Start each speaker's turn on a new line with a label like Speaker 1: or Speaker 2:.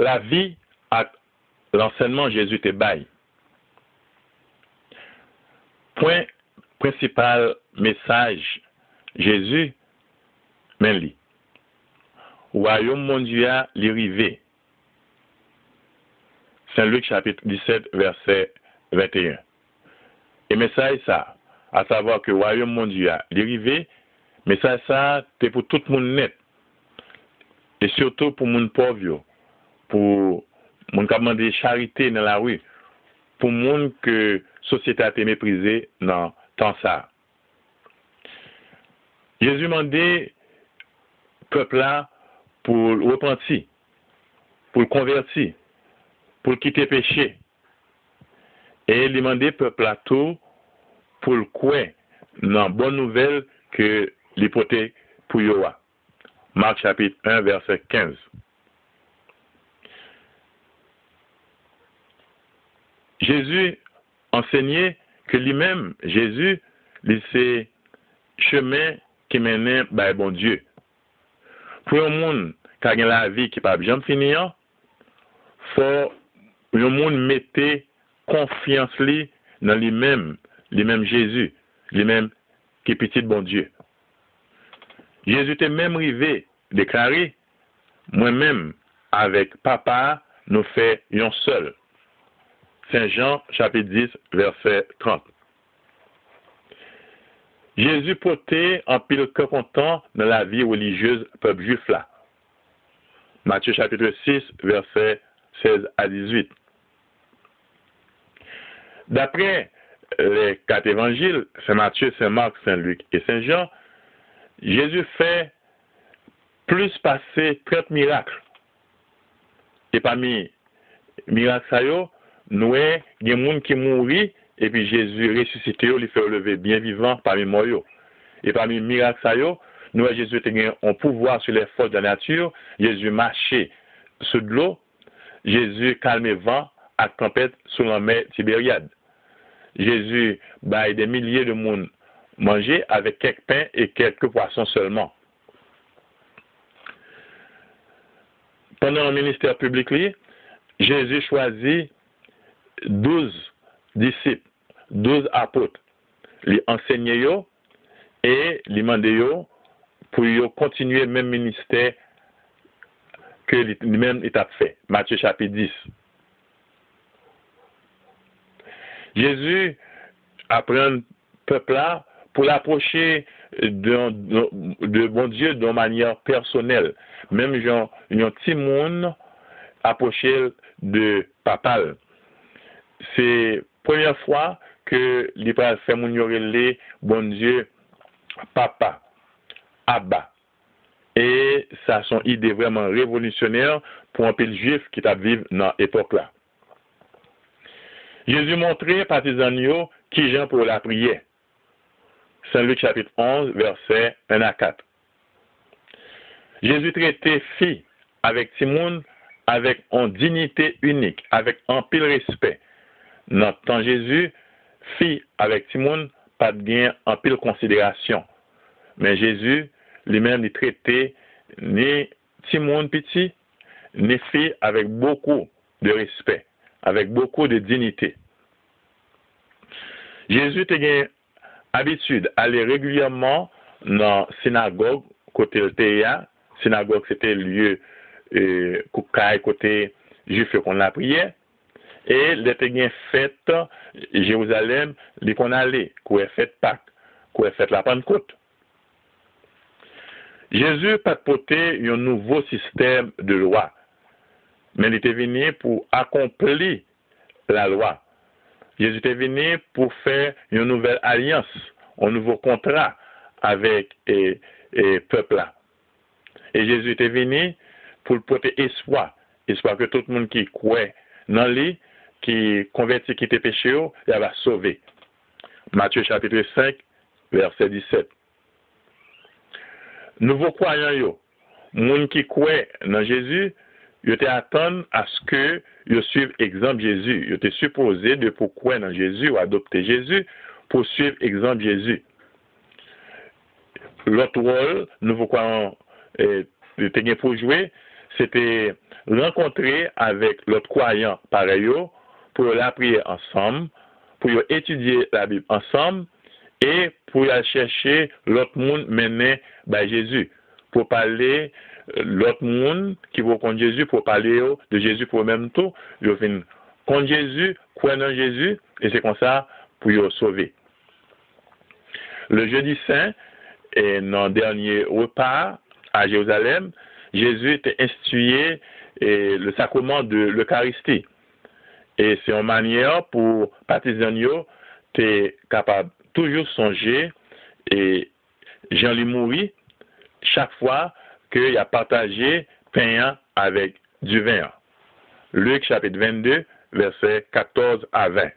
Speaker 1: la vie à l'enseignement Jésus te bail. Point principal message Jésus men li. Royaume mon Dieu a li rive. Saint-Luc chapitre 17 verset 21. Et message ça, à savoir que royaume mon Dieu a li rive, message ça, c'est pour tout monde net. Et surtout pour mon pauvre, pour mon qui de charité dans la rue, pour que société a été méprisée dans tant ça. Jésus m'a dit, peuple là, pour repentir, pour le convertir, pour quitter le péché. Et il demandé peuple là tout pour le quoi dans bonne nouvelle que l'hypothèque pour Yoa. Marc chapitre 1, verset 15. Jésus enseignait que lui-même, Jésus, c'est chemin qui menait par bon Dieu. Pour un monde qui a la vie qui ne peut jamais finir, faut un monde mette confiance dans lui-même, lui-même Jésus, lui-même qui est petit bon Dieu. Jésus était même arrivé déclaré, moi-même avec papa, nous fait un seul. Saint Jean chapitre 10 verset 30. Jésus portait en pile que content dans la vie religieuse peuple juif là. Matthieu chapitre 6 verset 16 à 18. D'après les quatre évangiles, Saint Matthieu, Saint Marc, Saint Luc et Saint Jean, Jésus fait plus passer 30 miracles. Et parmi les miracles, nous avons des gens qui mourent et puis Jésus ressuscité, il fait lever bien vivant parmi moi. Et parmi les miracles, nous avons Jésus a un pouvoir sur les forces de la nature. Jésus marchait sur de l'eau. Jésus calmait vent à tempête sur la mer Tibériade. Jésus baille des milliers de monde manger avec quelques pains et quelques poissons seulement. Pendant le ministère public, Jésus choisit douze disciples, douze apôtres, les enseigner et les demander pour continuer le même ministère que lui-même a fait. Matthieu chapitre 10. Jésus apprend le peuple là pour l'approcher de, de, bon Dieu de manière personnelle. Même genre, un petit monde approcher de papal. C'est la première fois que l'Ibra fait mon bon Dieu, papa, Abba. Et ça son idée vraiment révolutionnaire pour un pays juif qui t'a vivre dans l'époque là. Jésus montrait partisans qui j'en pour la prière. Saint Luc chapitre 11, verset 1 à 4. Jésus traitait fille avec Simone avec une dignité unique, avec un pile respect. Notre Jésus, fille avec Simone, pas de gain en pile considération. Mais Jésus, lui-même, il traitait ni Simone petit, ni fille avec beaucoup de respect, avec beaucoup de dignité. Jésus a habitude d'aller régulièrement dans la synagogue, côté le théâtre. Synagogue, c'était le lieu euh, côté juif qu'on la Et les bien fait Jérusalem, les qu'on allait, a fait Pâques, qu'on a fait la Pentecôte. Jésus pas porté un nouveau système de loi, mais il était venu pour accomplir la loi. Jésus était venu pour faire une nouvelle alliance, un nouveau contrat avec le peuple là. Et Jésus était venu pour porter espoir, espoir que tout le monde qui croit dans lui, qui convertit, qui était péché, il va sauver. Matthieu chapitre 5, verset 17. Nouveau croyants, yo, monde qui croit dans Jésus, attendus à ce que ils suivent exemple Jésus. Ils étaient supposés de croire dans Jésus ou adopter Jésus pour suivre exemple Jésus. L'autre rôle, nouveau croyant, était pour jouer, c'était rencontrer avec l'autre croyant pareil pour la prier ensemble, pour étudier la Bible ensemble et pour aller chercher l'autre monde mené par Jésus, pour parler euh, l'autre monde qui va contre Jésus, pour parler de Jésus pour même tout, viennent contre Jésus, croire en Jésus, et c'est comme ça pour y sauver. Le jeudi saint, et dans le dernier repas à Jérusalem, Jésus était institué le sacrement de l'Eucharistie. Et c'est une manière pour partisans es capable toujours songer et Jean-Louis mourit chaque fois qu'il a partagé pain avec du vin. Luc chapitre 22, versets 14 à 20.